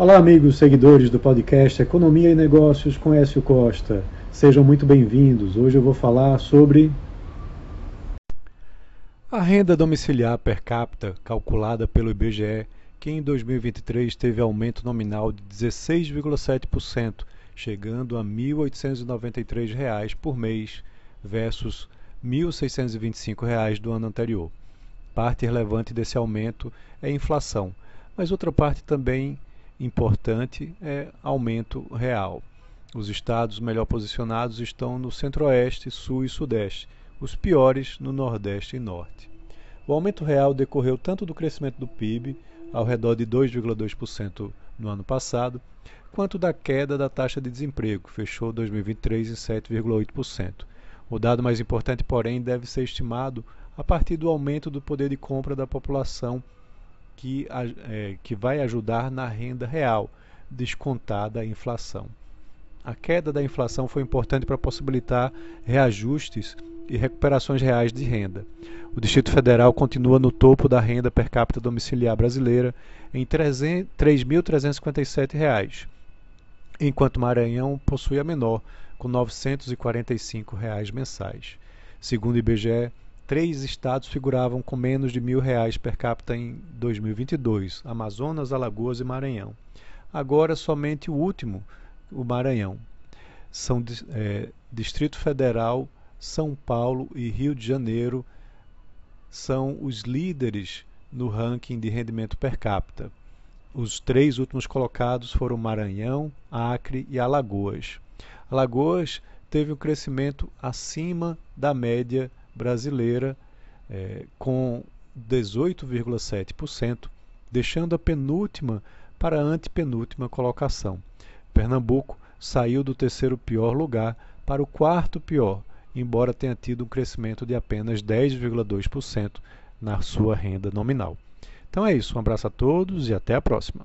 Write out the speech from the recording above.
Olá, amigos seguidores do podcast Economia e Negócios com Écio Costa. Sejam muito bem-vindos. Hoje eu vou falar sobre a renda domiciliar per capita calculada pelo IBGE, que em 2023 teve aumento nominal de 16,7%, chegando a R$ 1.893 por mês versus R$ 1.625 do ano anterior. Parte relevante desse aumento é a inflação, mas outra parte também importante é aumento real. Os estados melhor posicionados estão no centro-oeste, sul e sudeste, os piores no nordeste e norte. O aumento real decorreu tanto do crescimento do PIB, ao redor de 2,2% no ano passado, quanto da queda da taxa de desemprego, que fechou 2023 em 7,8%. O dado mais importante, porém, deve ser estimado a partir do aumento do poder de compra da população que, é, que vai ajudar na renda real, descontada a inflação. A queda da inflação foi importante para possibilitar reajustes e recuperações reais de renda. O Distrito Federal continua no topo da renda per capita domiciliar brasileira em R$ 3.357, enquanto Maranhão possui a menor, com 945 reais mensais. Segundo o IBGE, três estados figuravam com menos de mil reais per capita em 2022: Amazonas, Alagoas e Maranhão. Agora, somente o último, o Maranhão. São é, Distrito Federal, São Paulo e Rio de Janeiro são os líderes no ranking de rendimento per capita. Os três últimos colocados foram Maranhão, Acre e Alagoas. Alagoas teve um crescimento acima da média brasileira é, com 18,7%, deixando a penúltima para a antepenúltima colocação. Pernambuco saiu do terceiro pior lugar para o quarto pior, embora tenha tido um crescimento de apenas 10,2% na sua renda nominal. Então é isso, um abraço a todos e até a próxima.